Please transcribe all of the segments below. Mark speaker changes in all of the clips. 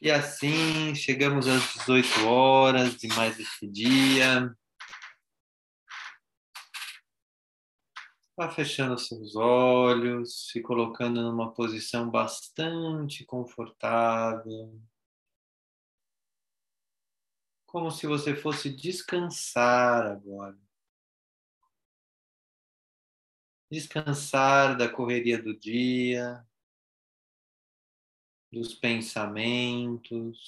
Speaker 1: E assim chegamos às 18 horas de mais este dia. Vá fechando seus olhos, se colocando numa posição bastante confortável. Como se você fosse descansar agora. Descansar da correria do dia, dos pensamentos,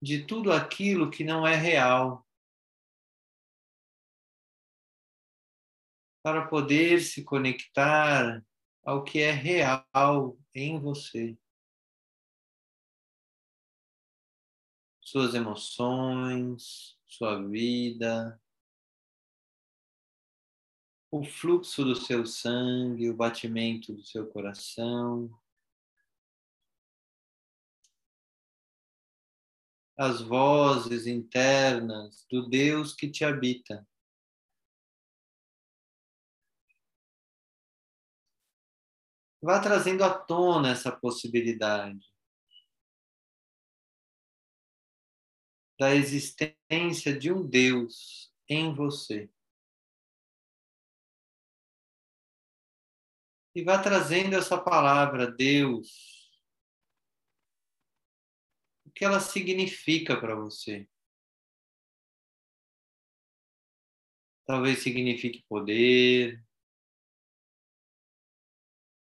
Speaker 1: de tudo aquilo que não é real, para poder se conectar ao que é real em você. Suas emoções, sua vida, o fluxo do seu sangue, o batimento do seu coração, as vozes internas do Deus que te habita. Vá trazendo à tona essa possibilidade da existência de um Deus em você. E vá trazendo essa palavra, Deus. O que ela significa para você? Talvez signifique poder,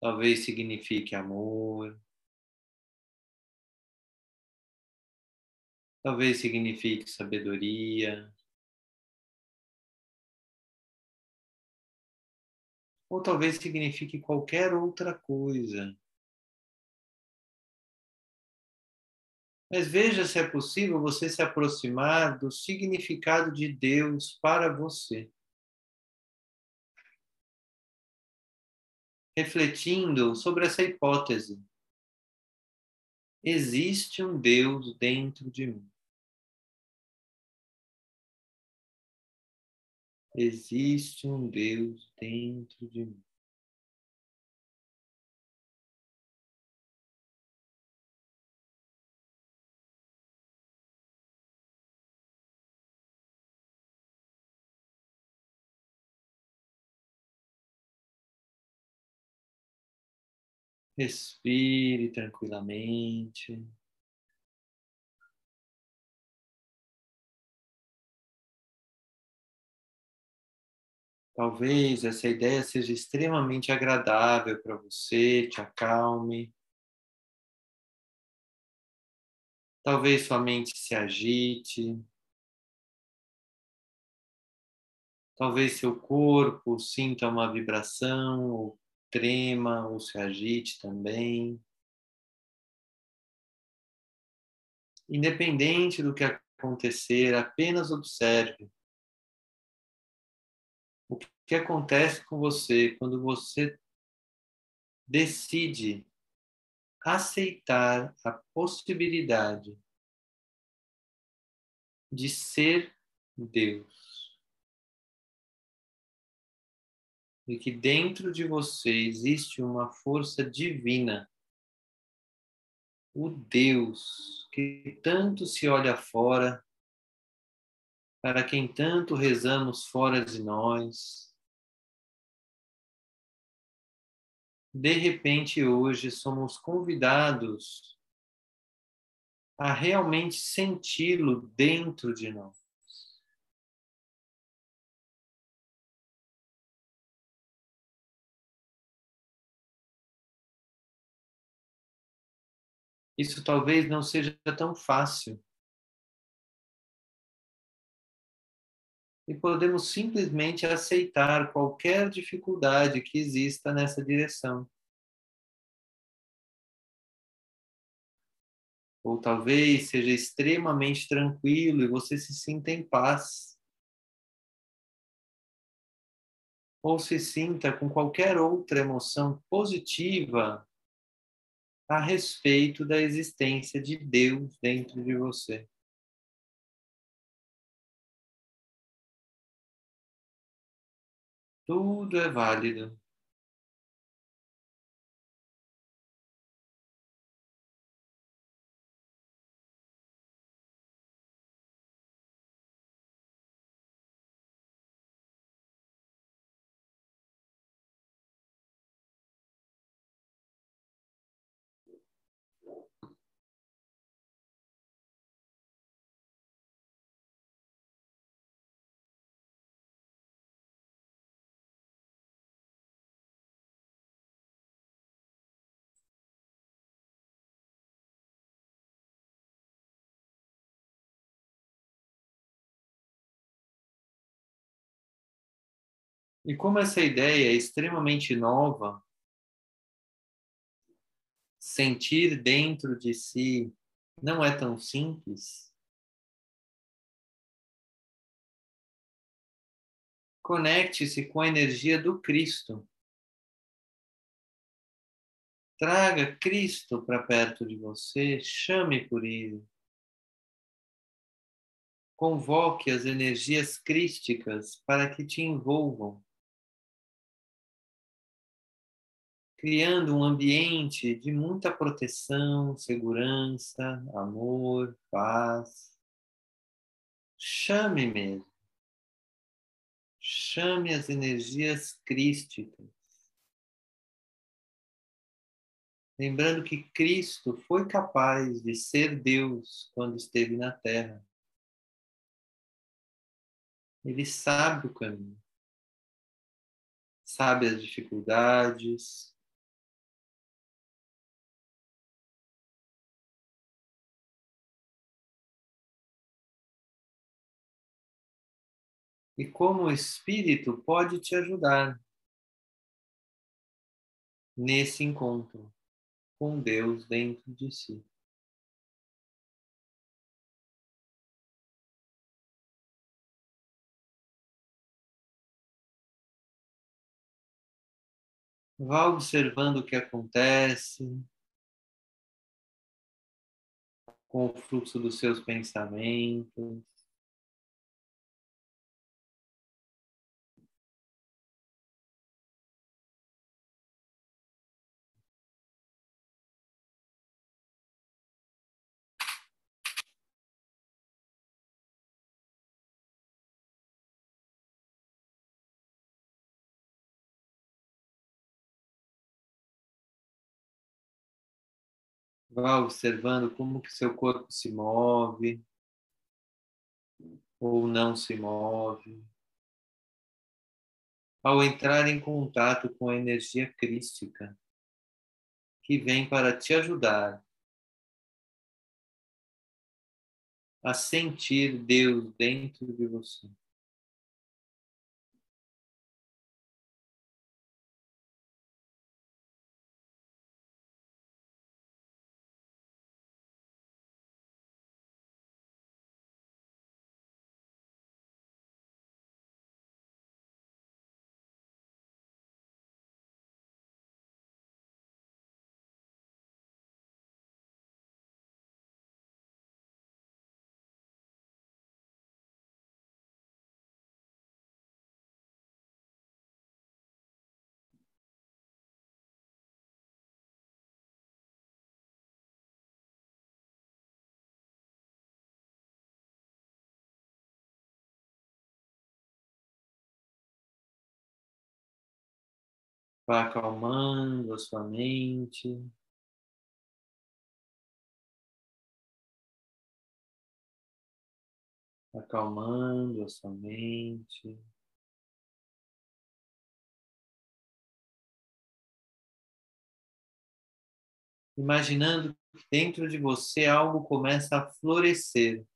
Speaker 1: talvez signifique amor, talvez signifique sabedoria. Ou talvez signifique qualquer outra coisa. Mas veja se é possível você se aproximar do significado de Deus para você. Refletindo sobre essa hipótese. Existe um Deus dentro de mim. Existe um Deus dentro de mim. Respire tranquilamente. Talvez essa ideia seja extremamente agradável para você, te acalme. Talvez sua mente se agite. Talvez seu corpo sinta uma vibração, ou trema, ou se agite também. Independente do que acontecer, apenas observe que acontece com você quando você decide aceitar a possibilidade de ser Deus. E que dentro de você existe uma força divina, o Deus que tanto se olha fora, para quem tanto rezamos fora de nós, de repente hoje somos convidados a realmente senti-lo dentro de nós. Isso talvez não seja tão fácil. E podemos simplesmente aceitar qualquer dificuldade que exista nessa direção. Ou talvez seja extremamente tranquilo e você se sinta em paz. Ou se sinta com qualquer outra emoção positiva a respeito da existência de Deus dentro de você. Tudo é válido. E como essa ideia é extremamente nova, sentir dentro de si não é tão simples. Conecte-se com a energia do Cristo. Traga Cristo para perto de você, chame por Ele. Convoque as energias crísticas para que te envolvam. Criando um ambiente de muita proteção, segurança, amor, paz. Chame mesmo. Chame as energias crísticas. Lembrando que Cristo foi capaz de ser Deus quando esteve na Terra. Ele sabe o caminho, sabe as dificuldades, e como o Espírito pode te ajudar nesse encontro com Deus dentro de si. Vá observando o que acontece com o fluxo dos seus pensamentos. Vá observando como que seu corpo se move ou não se move. Ao entrar em contato com a energia crística que vem para te ajudar a sentir Deus dentro de você. Vá acalmando a sua mente. Acalmando a sua mente. Imaginando que dentro de você algo começa a florescer.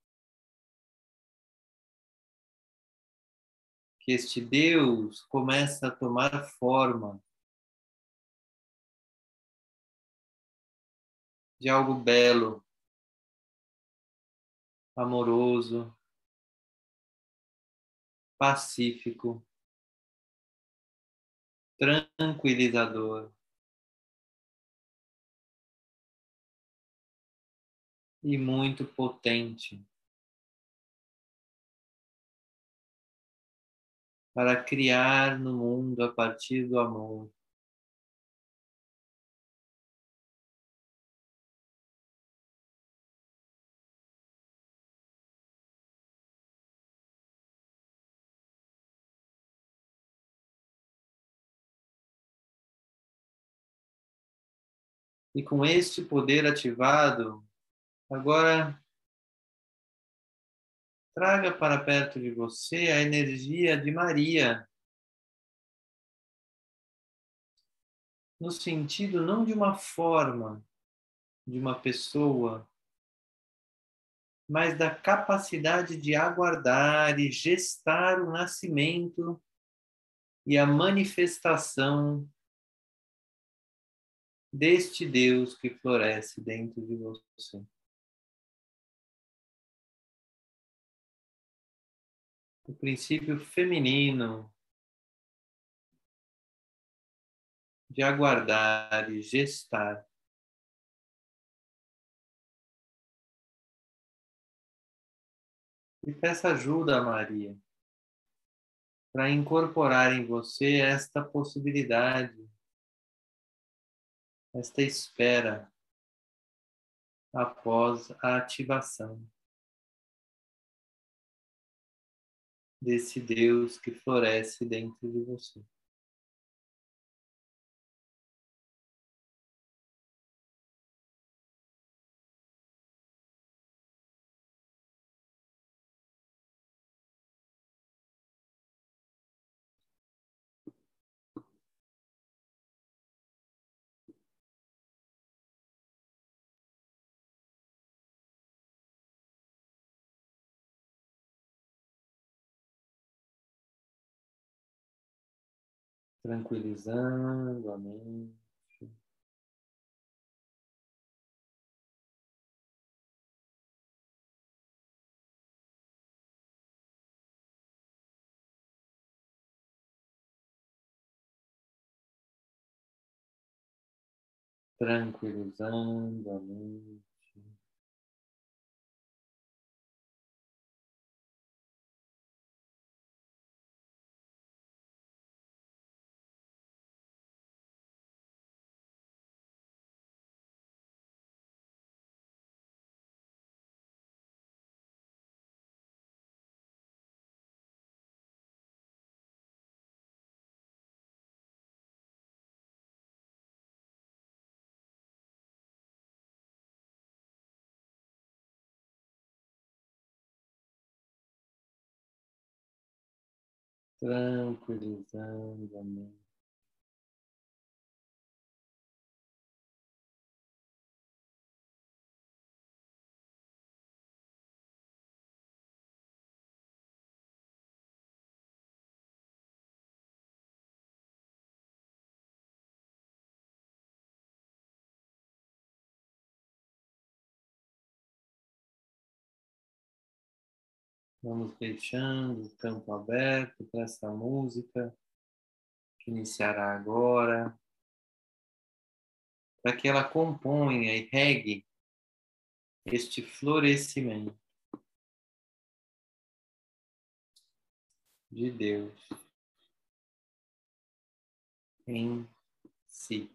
Speaker 1: Que este Deus começa a tomar forma. De algo belo, amoroso, pacífico, tranquilizador. E muito potente para criar no mundo a partir do amor. E com este poder ativado, agora traga para perto de você a energia de Maria. No sentido não de uma forma, de uma pessoa, mas da capacidade de aguardar e gestar o nascimento e a manifestação deste Deus que floresce dentro de você. O princípio feminino de aguardar e gestar. E peça ajuda a Maria para incorporar em você esta possibilidade, esta espera após a ativação desse Deus que floresce dentro de você. Tranquilizando a mente. Tranquilizando a mente. Tranquilizando a mente. Vamos deixando o campo aberto para essa música que iniciará agora, para que ela componha e regue este florescimento de Deus em si.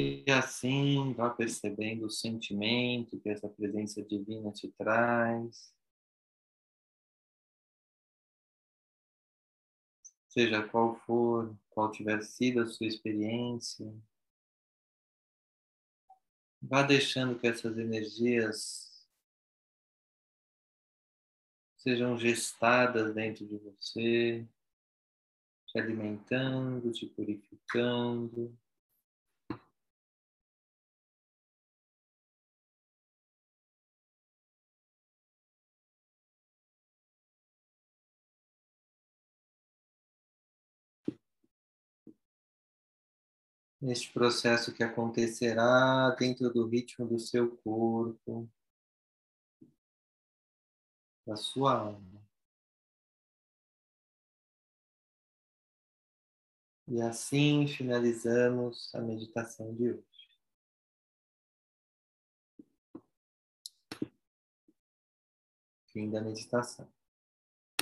Speaker 1: E assim, vá percebendo o sentimento que essa presença divina te traz. Seja qual for, qual tiver sido a sua experiência, vá deixando que essas energias sejam gestadas dentro de você, te alimentando, te purificando. Neste processo que acontecerá dentro do ritmo do seu corpo, da sua alma. E assim finalizamos a meditação de hoje. Fim da meditação.